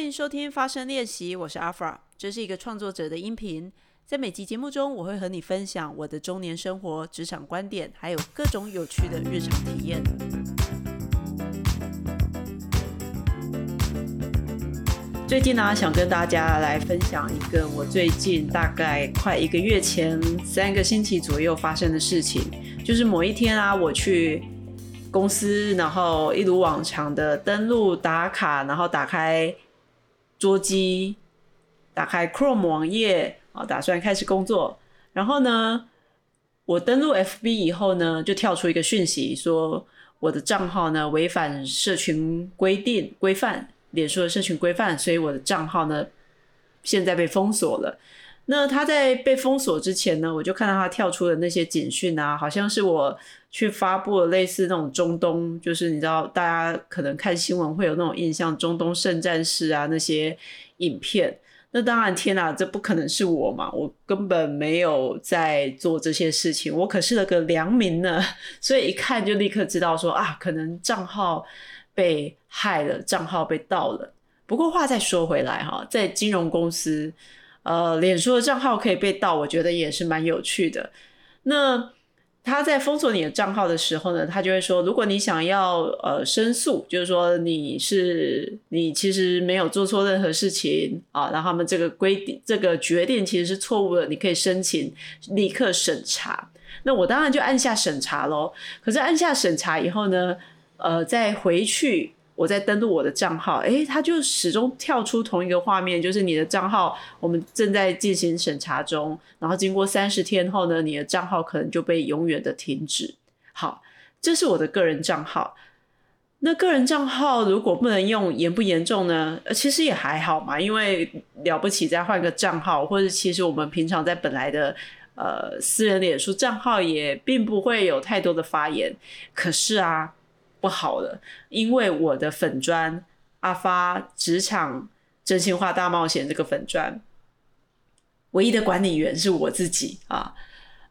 欢迎收听发声练习，我是阿 f a 这是一个创作者的音频。在每集节目中，我会和你分享我的中年生活、职场观点，还有各种有趣的日常体验。最近呢，想跟大家来分享一个我最近大概快一个月前三个星期左右发生的事情，就是某一天啊，我去。公司，然后一如往常的登录打卡，然后打开桌机，打开 Chrome 网页，啊，打算开始工作。然后呢，我登录 FB 以后呢，就跳出一个讯息，说我的账号呢违反社群规定规范，脸书的社群规范，所以我的账号呢现在被封锁了。那他在被封锁之前呢，我就看到他跳出的那些简讯啊，好像是我去发布了类似那种中东，就是你知道大家可能看新闻会有那种印象，中东圣战士啊那些影片。那当然，天哪，这不可能是我嘛，我根本没有在做这些事情，我可是了个良民呢。所以一看就立刻知道说啊，可能账号被害了，账号被盗了。不过话再说回来哈，在金融公司。呃，脸书的账号可以被盗，我觉得也是蛮有趣的。那他在封锁你的账号的时候呢，他就会说，如果你想要呃申诉，就是说你是你其实没有做错任何事情啊，然后他们这个规定这个决定其实是错误的，你可以申请立刻审查。那我当然就按下审查喽。可是按下审查以后呢，呃，再回去。我在登录我的账号，诶，它就始终跳出同一个画面，就是你的账号我们正在进行审查中，然后经过三十天后呢，你的账号可能就被永远的停止。好，这是我的个人账号。那个人账号如果不能用，严不严重呢？其实也还好嘛，因为了不起再换个账号，或者其实我们平常在本来的呃私人脸书账号也并不会有太多的发言。可是啊。不好了，因为我的粉砖阿发职场真心话大冒险这个粉砖，唯一的管理员是我自己啊，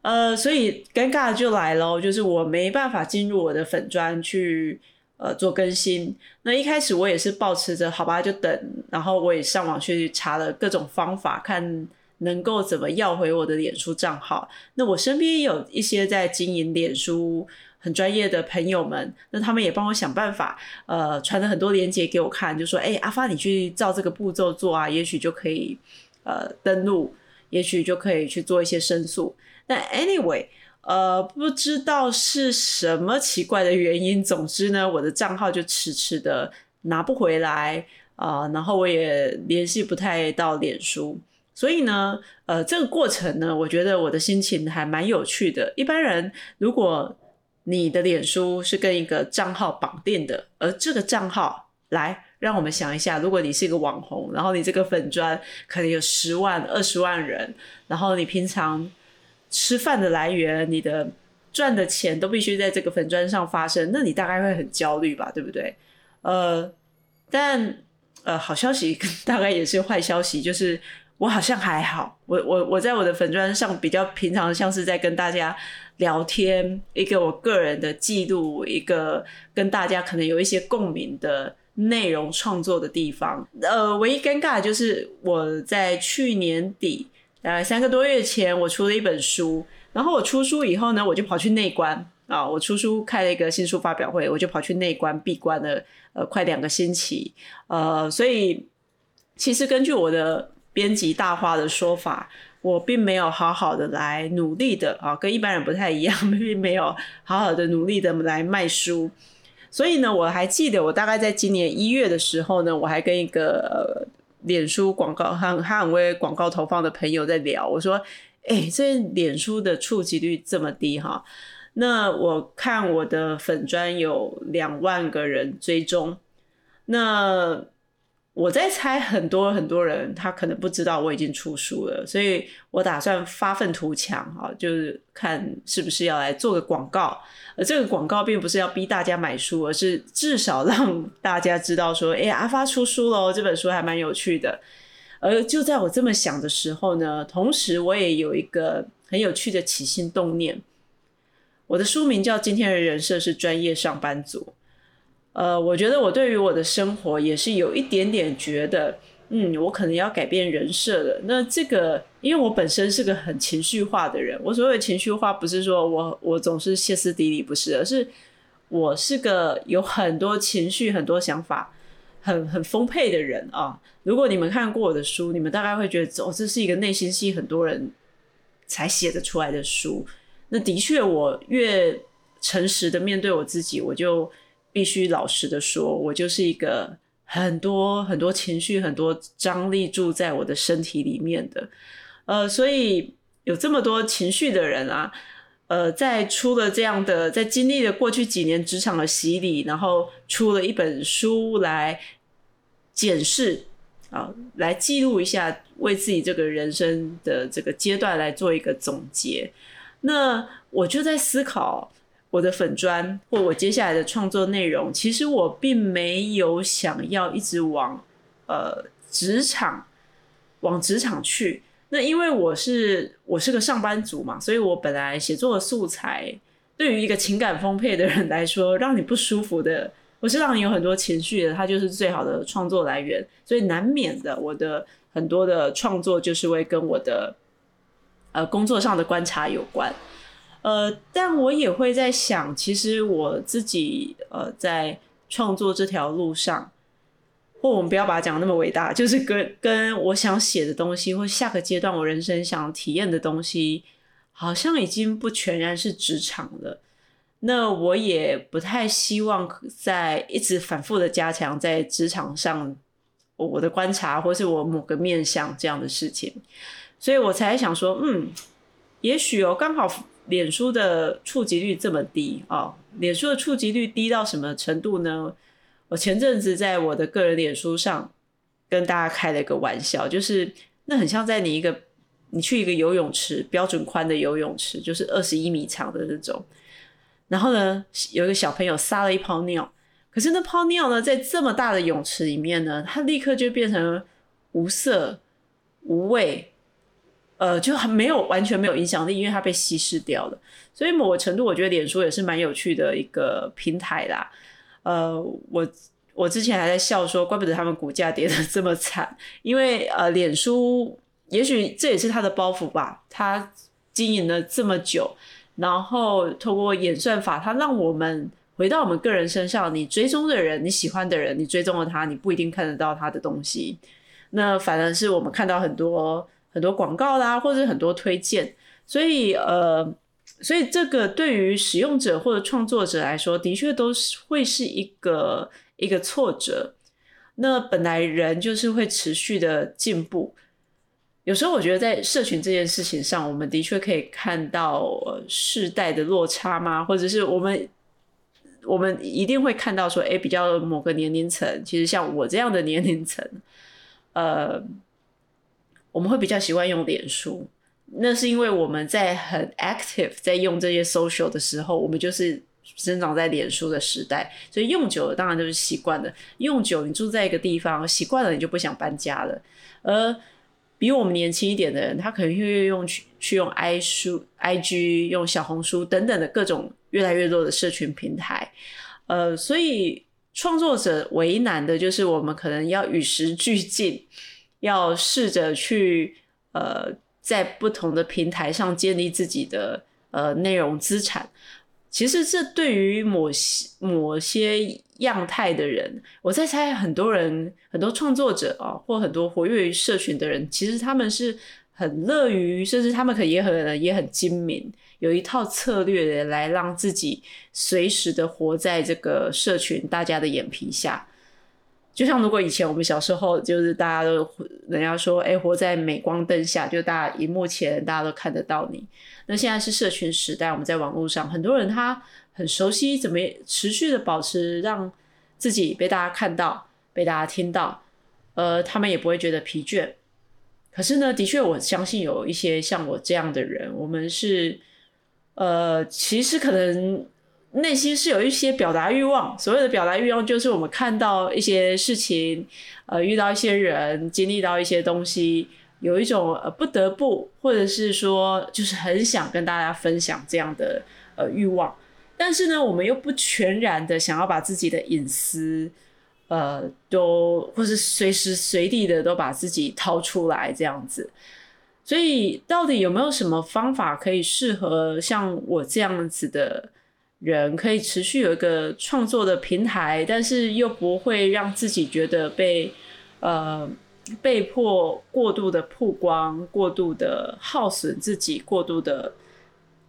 呃，所以尴尬就来了，就是我没办法进入我的粉砖去呃做更新。那一开始我也是保持着好吧，就等，然后我也上网去查了各种方法，看能够怎么要回我的脸书账号。那我身边有一些在经营脸书。很专业的朋友们，那他们也帮我想办法，呃，传了很多链接给我看，就说：“哎，阿发，你去照这个步骤做啊，也许就可以，呃，登录，也许就可以去做一些申诉。”但 anyway，呃，不知道是什么奇怪的原因，总之呢，我的账号就迟迟的拿不回来啊，然后我也联系不太到脸书，所以呢，呃，这个过程呢，我觉得我的心情还蛮有趣的。一般人如果你的脸书是跟一个账号绑定的，而这个账号，来让我们想一下，如果你是一个网红，然后你这个粉砖可能有十万、二十万人，然后你平常吃饭的来源、你的赚的钱都必须在这个粉砖上发生，那你大概会很焦虑吧，对不对？呃，但呃，好消息 大概也是坏消息，就是我好像还好，我我我在我的粉砖上比较平常，像是在跟大家。聊天，一个我个人的记录，一个跟大家可能有一些共鸣的内容创作的地方。呃，唯一尴尬的就是我在去年底，大概三个多月前，我出了一本书。然后我出书以后呢，我就跑去内关啊，我出书开了一个新书发表会，我就跑去内关闭关了，呃，快两个星期。呃，所以其实根据我的编辑大花的说法。我并没有好好的来努力的啊，跟一般人不太一样，并没有好好的努力的来卖书。所以呢，我还记得我大概在今年一月的时候呢，我还跟一个脸书广告很很为广告投放的朋友在聊，我说：“哎，这脸书的触及率这么低哈？那我看我的粉砖有两万个人追踪，那。”我在猜，很多很多人他可能不知道我已经出书了，所以我打算发愤图强哈，就是看是不是要来做个广告。而这个广告并不是要逼大家买书，而是至少让大家知道说，哎，阿发出书了，这本书还蛮有趣的。而就在我这么想的时候呢，同时我也有一个很有趣的起心动念。我的书名叫《今天的人设是专业上班族》。呃，我觉得我对于我的生活也是有一点点觉得，嗯，我可能要改变人设了。那这个，因为我本身是个很情绪化的人，我所谓的情绪化不是说我我总是歇斯底里，不是，而是我是个有很多情绪、很多想法、很很丰沛的人啊。如果你们看过我的书，你们大概会觉得，哦，这是一个内心戏很多人才写得出来的书。那的确，我越诚实的面对我自己，我就。必须老实的说，我就是一个很多很多情绪、很多张力住在我的身体里面的，呃，所以有这么多情绪的人啊，呃，在出了这样的，在经历了过去几年职场的洗礼，然后出了一本书来检视啊，来记录一下，为自己这个人生的这个阶段来做一个总结。那我就在思考。我的粉砖或我接下来的创作内容，其实我并没有想要一直往呃职场往职场去。那因为我是我是个上班族嘛，所以我本来写作的素材对于一个情感丰沛的人来说，让你不舒服的，我是让你有很多情绪的，它就是最好的创作来源。所以难免的，我的很多的创作就是会跟我的呃工作上的观察有关。呃，但我也会在想，其实我自己呃，在创作这条路上，或我们不要把它讲那么伟大，就是跟跟我想写的东西，或下个阶段我人生想体验的东西，好像已经不全然是职场了。那我也不太希望在一直反复的加强在职场上我的观察，或是我某个面向这样的事情，所以我才想说，嗯，也许哦，刚好。脸书的触及率这么低啊！脸书的触及率低到什么程度呢？我前阵子在我的个人脸书上跟大家开了一个玩笑，就是那很像在你一个你去一个游泳池，标准宽的游泳池，就是二十一米长的那种。然后呢，有一个小朋友撒了一泡尿，可是那泡尿呢，在这么大的泳池里面呢，它立刻就变成无色无味。呃，就很没有完全没有影响力，因为它被稀释掉了。所以某个程度，我觉得脸书也是蛮有趣的一个平台啦。呃，我我之前还在笑说，怪不得他们股价跌得这么惨，因为呃，脸书也许这也是他的包袱吧。他经营了这么久，然后透过演算法，他让我们回到我们个人身上，你追踪的人，你喜欢的人，你追踪了他，你不一定看得到他的东西。那反而是我们看到很多。很多广告啦，或者很多推荐，所以呃，所以这个对于使用者或者创作者来说，的确都是会是一个一个挫折。那本来人就是会持续的进步，有时候我觉得在社群这件事情上，我们的确可以看到世代的落差吗？或者是我们我们一定会看到说，哎，比较某个年龄层，其实像我这样的年龄层，呃。我们会比较习惯用脸书，那是因为我们在很 active 在用这些 social 的时候，我们就是生长在脸书的时代，所以用久了当然就是习惯了。用久，你住在一个地方，习惯了你就不想搬家了。而比我们年轻一点的人，他可能会用去去用 i 书、IG、用小红书等等的各种越来越多的社群平台。呃，所以创作者为难的就是我们可能要与时俱进。要试着去呃，在不同的平台上建立自己的呃内容资产。其实这对于某些某些样态的人，我在猜很多人很多创作者啊，或很多活跃于社群的人，其实他们是很乐于，甚至他们可也很也很精明，有一套策略的来让自己随时的活在这个社群大家的眼皮下。就像如果以前我们小时候，就是大家都人家说，哎，活在镁光灯下，就大家荧幕前大家都看得到你。那现在是社群时代，我们在网络上，很多人他很熟悉怎么持续的保持让自己被大家看到、被大家听到，呃，他们也不会觉得疲倦。可是呢，的确，我相信有一些像我这样的人，我们是，呃，其实可能。内心是有一些表达欲望，所谓的表达欲望就是我们看到一些事情，呃，遇到一些人，经历到一些东西，有一种呃不得不，或者是说就是很想跟大家分享这样的呃欲望。但是呢，我们又不全然的想要把自己的隐私，呃，都或是随时随地的都把自己掏出来这样子。所以，到底有没有什么方法可以适合像我这样子的人，可以持续有一个创作的平台，但是又不会让自己觉得被呃被迫过度的曝光、过度的耗损自己、过度的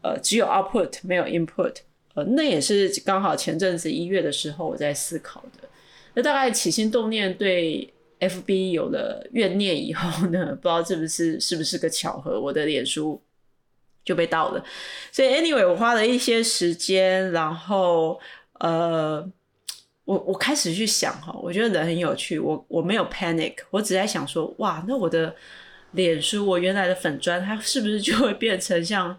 呃只有 output 没有 input。呃，那也是刚好前阵子一月的时候我在思考的。那大概起心动念对 FB 有了怨念以后呢，不知道是不是是不是个巧合，我的脸书就被盗了。所以 anyway，我花了一些时间，然后呃，我我开始去想哈，我觉得人很有趣。我我没有 panic，我只在想说，哇，那我的脸书，我原来的粉砖，它是不是就会变成像？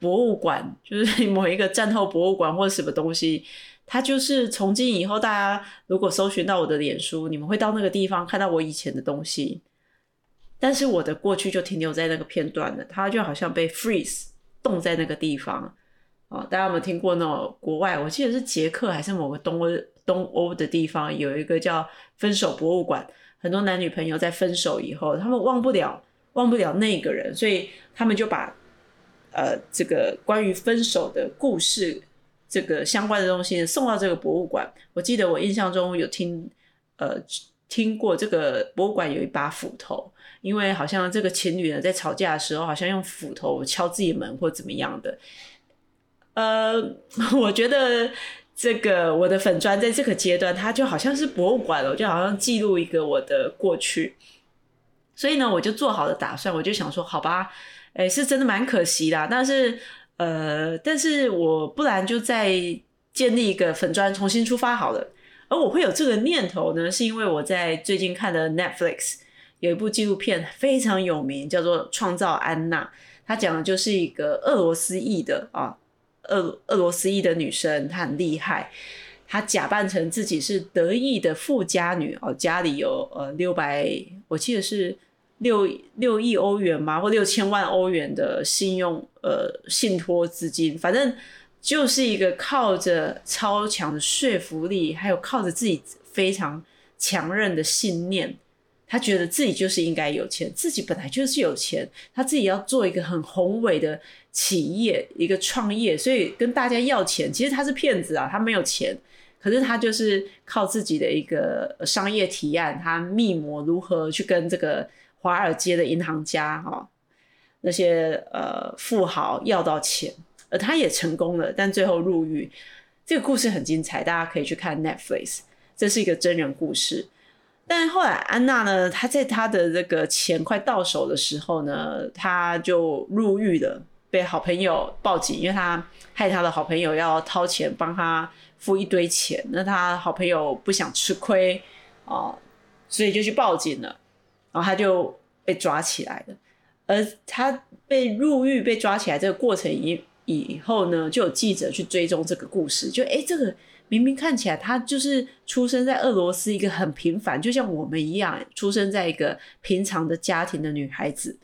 博物馆 就是某一个战后博物馆或者什么东西，它就是从今以后，大家如果搜寻到我的脸书，你们会到那个地方看到我以前的东西，但是我的过去就停留在那个片段了，它就好像被 freeze 冻在那个地方啊！大家有没有听过那种国外？我记得是捷克还是某个东欧东欧的地方有一个叫分手博物馆，很多男女朋友在分手以后，他们忘不了忘不了那个人，所以他们就把。呃，这个关于分手的故事，这个相关的东西送到这个博物馆。我记得我印象中有听，呃，听过这个博物馆有一把斧头，因为好像这个情侣呢在吵架的时候，好像用斧头敲自己门或怎么样的。呃，我觉得这个我的粉砖在这个阶段，它就好像是博物馆了，就好像记录一个我的过去。所以呢，我就做好了打算，我就想说，好吧。哎，是真的蛮可惜的，但是，呃，但是我不然就再建立一个粉砖，重新出发好了。而我会有这个念头呢，是因为我在最近看的 Netflix 有一部纪录片非常有名，叫做《创造安娜》，它讲的就是一个俄罗斯裔的啊，俄俄罗斯裔的女生，她很厉害，她假扮成自己是德意的富家女哦，家里有呃六百，我记得是。六六亿欧元嘛，或六千万欧元的信用呃信托资金，反正就是一个靠着超强的说服力，还有靠着自己非常强韧的信念，他觉得自己就是应该有钱，自己本来就是有钱，他自己要做一个很宏伟的企业，一个创业，所以跟大家要钱，其实他是骗子啊，他没有钱，可是他就是靠自己的一个商业提案，他密谋如何去跟这个。华尔街的银行家哈，那些呃富豪要到钱，而他也成功了，但最后入狱。这个故事很精彩，大家可以去看 Netflix，这是一个真人故事。但后来安娜呢，她在她的这个钱快到手的时候呢，她就入狱了，被好朋友报警，因为她害她的好朋友要掏钱帮她付一堆钱，那她好朋友不想吃亏哦，所以就去报警了。然后她就被抓起来了，而她被入狱、被抓起来这个过程已经以后呢，就有记者去追踪这个故事。就哎，这个明明看起来他就是出生在俄罗斯一个很平凡，就像我们一样，出生在一个平常的家庭的女孩子，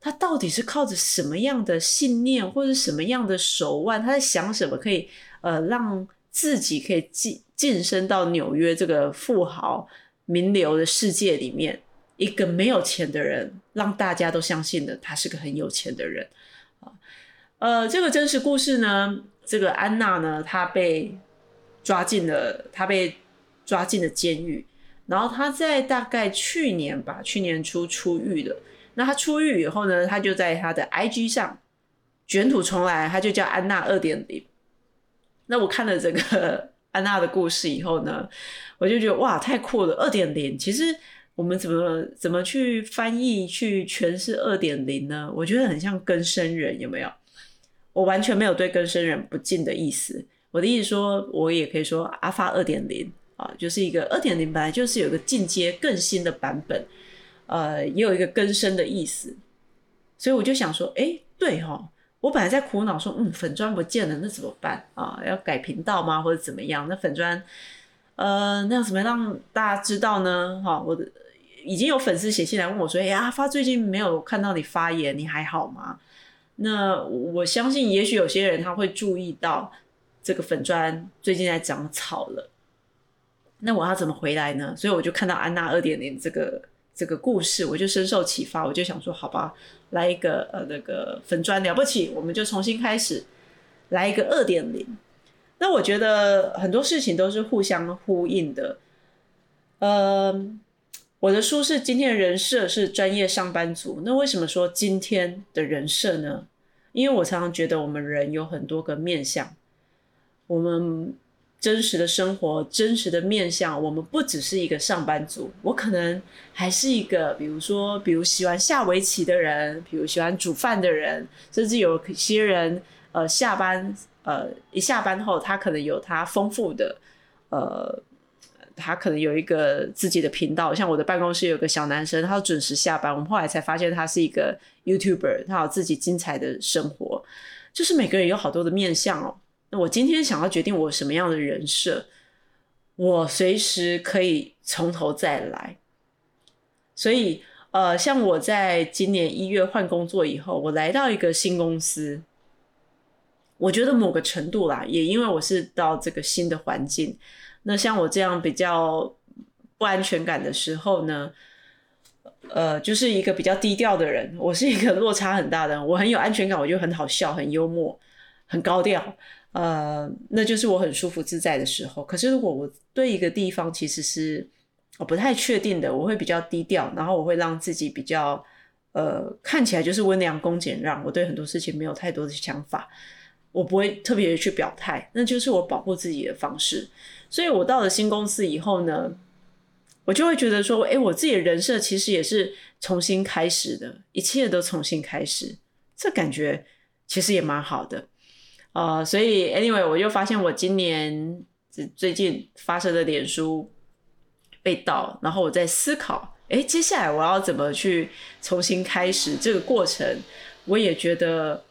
她到底是靠着什么样的信念，或者什么样的手腕？她在想什么可以呃让自己可以晋晋升到纽约这个富豪名流的世界里面？一个没有钱的人，让大家都相信了他是个很有钱的人。呃，这个真实故事呢，这个安娜呢，她被抓进了，她被抓进了监狱。然后她在大概去年吧，去年初出狱的。那她出狱以后呢，她就在她的 IG 上卷土重来，她就叫安娜二点零。那我看了这个 安娜的故事以后呢，我就觉得哇，太酷了！二点零其实。我们怎么怎么去翻译去诠释二点零呢？我觉得很像更生人，有没有？我完全没有对更生人不敬的意思。我的意思说，我也可以说阿发二点零啊，就是一个二点零本来就是有个进阶更新的版本，呃，也有一个更生的意思。所以我就想说，哎，对哈，我本来在苦恼说，嗯，粉砖不见了，那怎么办啊？要改频道吗？或者怎么样？那粉砖，呃，那要怎么让大家知道呢？哈，我的。已经有粉丝写信来问我说：“哎呀，阿发最近没有看到你发言，你还好吗？”那我相信，也许有些人他会注意到，这个粉砖最近在长草了，那我要怎么回来呢？所以我就看到安娜二点零这个这个故事，我就深受启发，我就想说，好吧，来一个呃那个粉砖了不起，我们就重新开始，来一个二点零。那我觉得很多事情都是互相呼应的。呃，我的书是今天的人设是专业上班族，那为什么说今天的人设呢？因为我常常觉得我们人有很多个面相，我们真实的生活、真实的面相，我们不只是一个上班族，我可能还是一个，比如说，比如喜欢下围棋的人，比如喜欢煮饭的人，甚至有些人，呃，下班。呃，一下班后，他可能有他丰富的，呃，他可能有一个自己的频道。像我的办公室有个小男生，他准时下班。我们后来才发现他是一个 YouTuber，他有自己精彩的生活。就是每个人有好多的面相哦。那我今天想要决定我什么样的人设，我随时可以从头再来。所以，呃，像我在今年一月换工作以后，我来到一个新公司。我觉得某个程度啦，也因为我是到这个新的环境，那像我这样比较不安全感的时候呢，呃，就是一个比较低调的人，我是一个落差很大的人。我很有安全感，我就很好笑、很幽默、很高调，呃，那就是我很舒服自在的时候。可是如果我对一个地方其实是我不太确定的，我会比较低调，然后我会让自己比较呃看起来就是温良恭俭让，我对很多事情没有太多的想法。我不会特别去表态，那就是我保护自己的方式。所以我到了新公司以后呢，我就会觉得说，哎，我自己的人设其实也是重新开始的，一切都重新开始，这感觉其实也蛮好的。呃，所以 anyway，我就发现我今年最近发生的脸书被盗，然后我在思考，哎，接下来我要怎么去重新开始这个过程，我也觉得。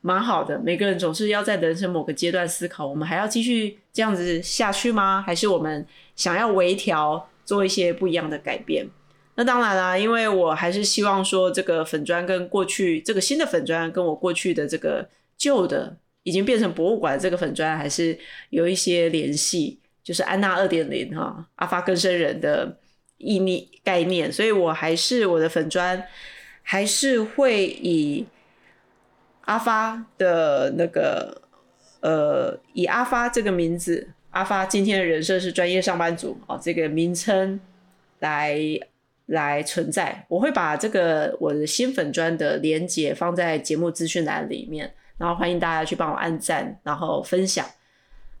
蛮好的，每个人总是要在人生某个阶段思考，我们还要继续这样子下去吗？还是我们想要微调，做一些不一样的改变？那当然啦，因为我还是希望说，这个粉砖跟过去这个新的粉砖，跟我过去的这个旧的已经变成博物馆这个粉砖，还是有一些联系，就是安娜二点零哈，阿发更生人的意念概念，所以我还是我的粉砖还是会以。阿发的那个，呃，以阿发这个名字，阿发今天的人设是专业上班族哦，这个名称来来存在。我会把这个我的新粉砖的连接放在节目资讯栏里面，然后欢迎大家去帮我按赞，然后分享，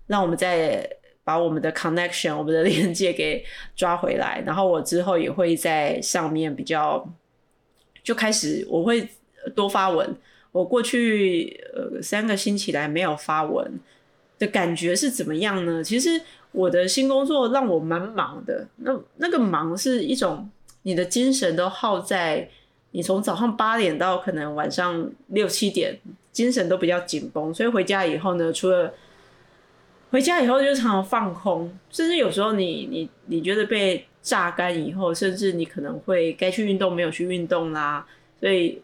让我们再把我们的 connection，我们的连接给抓回来。然后我之后也会在上面比较就开始，我会多发文。我过去呃三个星期来没有发文的感觉是怎么样呢？其实我的新工作让我蛮忙的，那那个忙是一种你的精神都耗在你从早上八点到可能晚上六七点，精神都比较紧绷，所以回家以后呢，除了回家以后就常常放空，甚至有时候你你你觉得被榨干以后，甚至你可能会该去运动没有去运动啦，所以。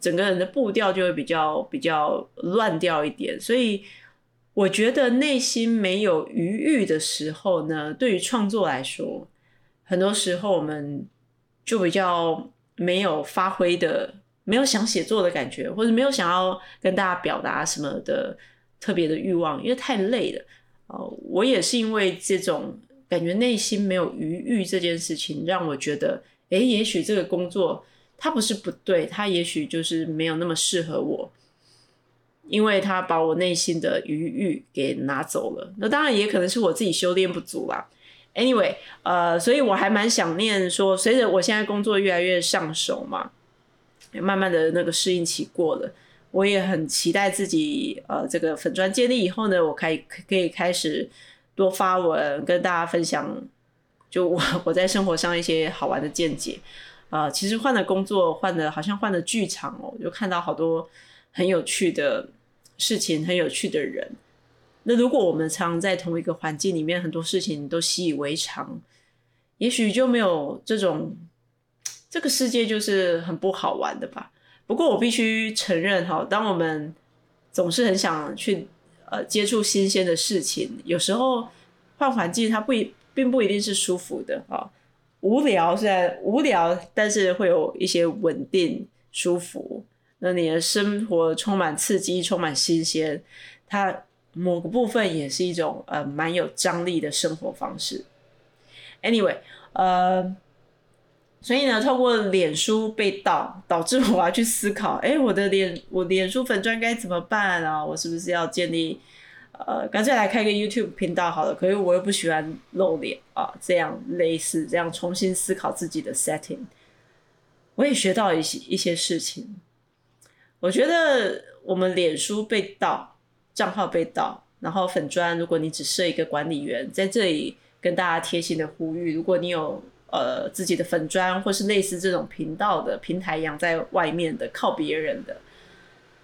整个人的步调就会比较比较乱掉一点，所以我觉得内心没有余裕的时候呢，对于创作来说，很多时候我们就比较没有发挥的，没有想写作的感觉，或者没有想要跟大家表达什么的特别的欲望，因为太累了。哦，我也是因为这种感觉内心没有余裕这件事情，让我觉得，诶，也许这个工作。他不是不对，他也许就是没有那么适合我，因为他把我内心的余欲给拿走了。那当然也可能是我自己修炼不足啦。Anyway，呃，所以我还蛮想念说，随着我现在工作越来越上手嘛，慢慢的那个适应期过了，我也很期待自己呃这个粉砖建立以后呢，我可以可以开始多发文，跟大家分享，就我我在生活上一些好玩的见解。啊，其实换了工作，换了好像换了剧场哦，就看到好多很有趣的事情，很有趣的人。那如果我们常在同一个环境里面，很多事情都习以为常，也许就没有这种这个世界就是很不好玩的吧。不过我必须承认哈，当我们总是很想去呃接触新鲜的事情，有时候换环境它不一并不一定是舒服的啊。无聊虽然无聊，但是会有一些稳定舒服。那你的生活充满刺激，充满新鲜，它某个部分也是一种呃蛮有张力的生活方式。Anyway，呃，所以呢，透过脸书被盗，导致我要去思考，哎，我的脸，我脸书粉砖该怎么办啊？我是不是要建立，呃，干脆来开个 YouTube 频道好了？可是我又不喜欢露脸啊，这样类似这样重新思考自己的 setting，我也学到一些一些事情。我觉得我们脸书被盗，账号被盗，然后粉砖，如果你只设一个管理员，在这里跟大家贴心的呼吁，如果你有呃自己的粉砖或是类似这种频道的平台养在外面的靠别人的，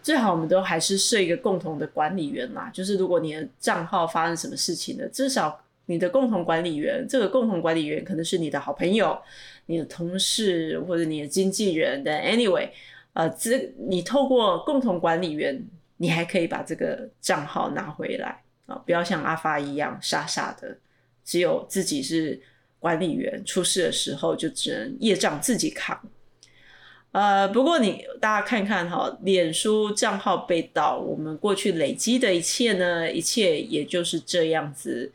最好我们都还是设一个共同的管理员嘛。就是如果你的账号发生什么事情了，至少你的共同管理员，这个共同管理员可能是你的好朋友、你的同事或者你的经纪人的。Anyway。呃，这你透过共同管理员，你还可以把这个账号拿回来啊！不要像阿发一样傻傻的，只有自己是管理员，出事的时候就只能业障自己扛。呃，不过你大家看看哈，脸书账号被盗，我们过去累积的一切呢，一切也就是这样子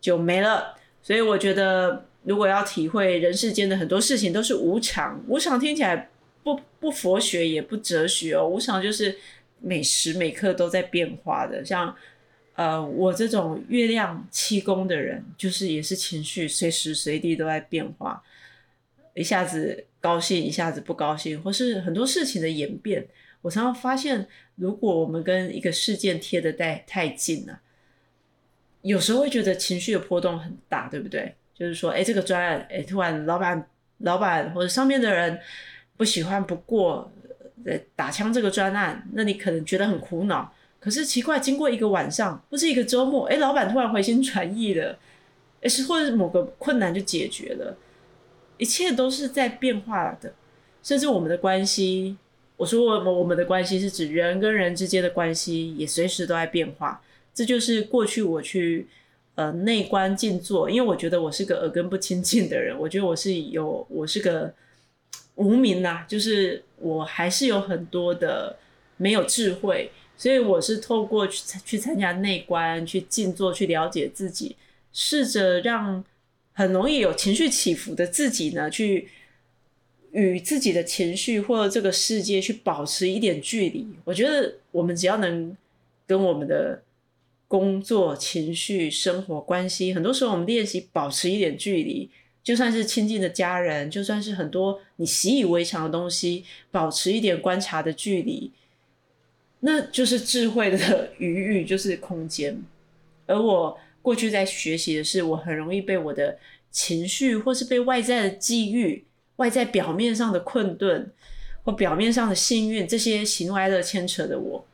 就没了。所以我觉得，如果要体会人世间的很多事情都是无常，无常听起来。不不佛学也不哲学哦，无常就是每时每刻都在变化的。像呃我这种月亮七宫的人，就是也是情绪随时随地都在变化，一下子高兴，一下子不高兴，或是很多事情的演变。我常常发现，如果我们跟一个事件贴的太太近了，有时候会觉得情绪的波动很大，对不对？就是说，哎，这个专案，哎，突然老板、老板或者上面的人。不喜欢不过，打枪这个专案，那你可能觉得很苦恼。可是奇怪，经过一个晚上或是一个周末，哎，老板突然回心转意了，哎，是或者某个困难就解决了，一切都是在变化的。甚至我们的关系，我说我我们的关系是指人跟人之间的关系，也随时都在变化。这就是过去我去呃内观静坐，因为我觉得我是个耳根不清净的人，我觉得我是有我是个。无名呐，就是我还是有很多的没有智慧，所以我是透过去去参加内观，去静坐，去了解自己，试着让很容易有情绪起伏的自己呢，去与自己的情绪或这个世界去保持一点距离。我觉得我们只要能跟我们的工作、情绪、生活关系，很多时候我们练习保持一点距离。就算是亲近的家人，就算是很多你习以为常的东西，保持一点观察的距离，那就是智慧的 余域，就是空间。而我过去在学习的是，我很容易被我的情绪，或是被外在的际遇、外在表面上的困顿，或表面上的幸运这些喜怒哀乐牵扯的我。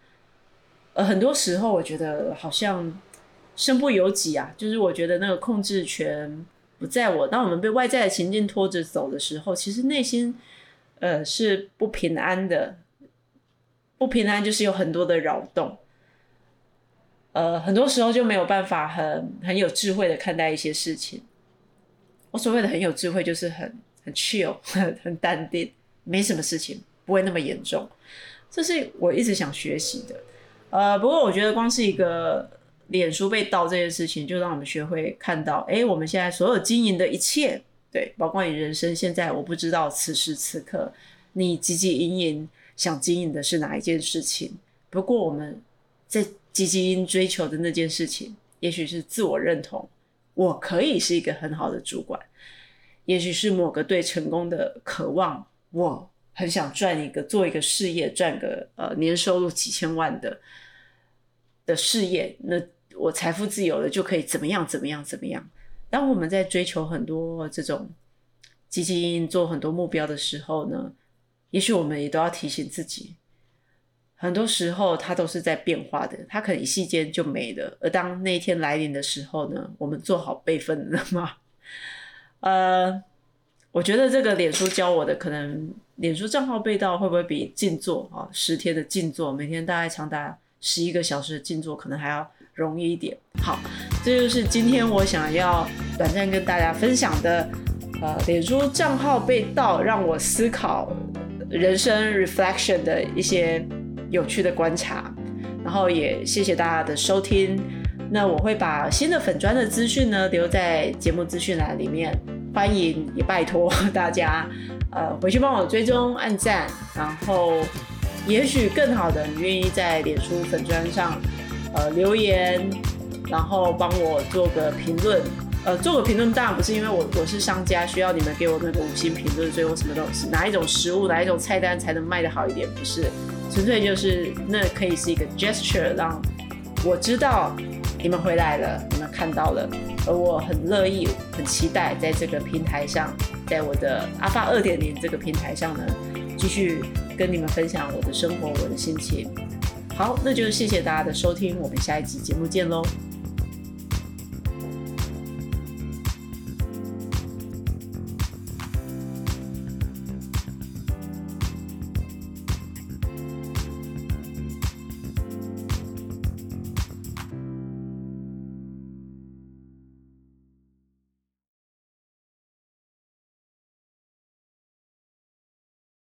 呃，很多时候我觉得好像身不由己啊，就是我觉得那个控制权。不在我，当我们被外在的情境拖着走的时候，其实内心，呃，是不平安的。不平安就是有很多的扰动，呃，很多时候就没有办法很很有智慧的看待一些事情。我所谓的很有智慧，就是很很 chill，很淡定，没什么事情，不会那么严重。这是我一直想学习的。呃，不过我觉得光是一个。脸书被盗这件事情，就让我们学会看到，哎，我们现在所有经营的一切，对，包括你人生现在，我不知道此时此刻你汲汲营营想经营的是哪一件事情。不过我们在汲汲营追求的那件事情，也许是自我认同，我可以是一个很好的主管；，也许是某个对成功的渴望，我很想赚一个做一个事业，赚个呃年收入几千万的的事业，那。我财富自由了，就可以怎么样怎么样怎么样。当我们在追求很多这种基金、做很多目标的时候呢，也许我们也都要提醒自己，很多时候它都是在变化的，它可能一夕间就没了。而当那一天来临的时候呢，我们做好备份了吗？呃，我觉得这个脸书教我的，可能脸书账号被盗会不会比静坐啊十天的静坐，每天大概长达十一个小时的静坐，可能还要容易一点。好，这就是今天我想要短暂跟大家分享的，呃，脸书账号被盗让我思考人生 reflection 的一些有趣的观察。然后也谢谢大家的收听。那我会把新的粉砖的资讯呢留在节目资讯栏里面，欢迎也拜托大家，呃，回去帮我追踪、按赞，然后也许更好的，你愿意在脸书粉砖上呃留言，然后帮我做个评论，呃，做个评论当然不是因为我我是商家需要你们给我那个五星评论，所以我什么东西哪一种食物哪一种菜单才能卖得好一点，不是。纯粹就是那可以是一个 gesture，让我知道你们回来了，你们看到了，而我很乐意、很期待在这个平台上，在我的阿发二点零这个平台上呢，继续跟你们分享我的生活、我的心情。好，那就谢谢大家的收听，我们下一集节目见喽。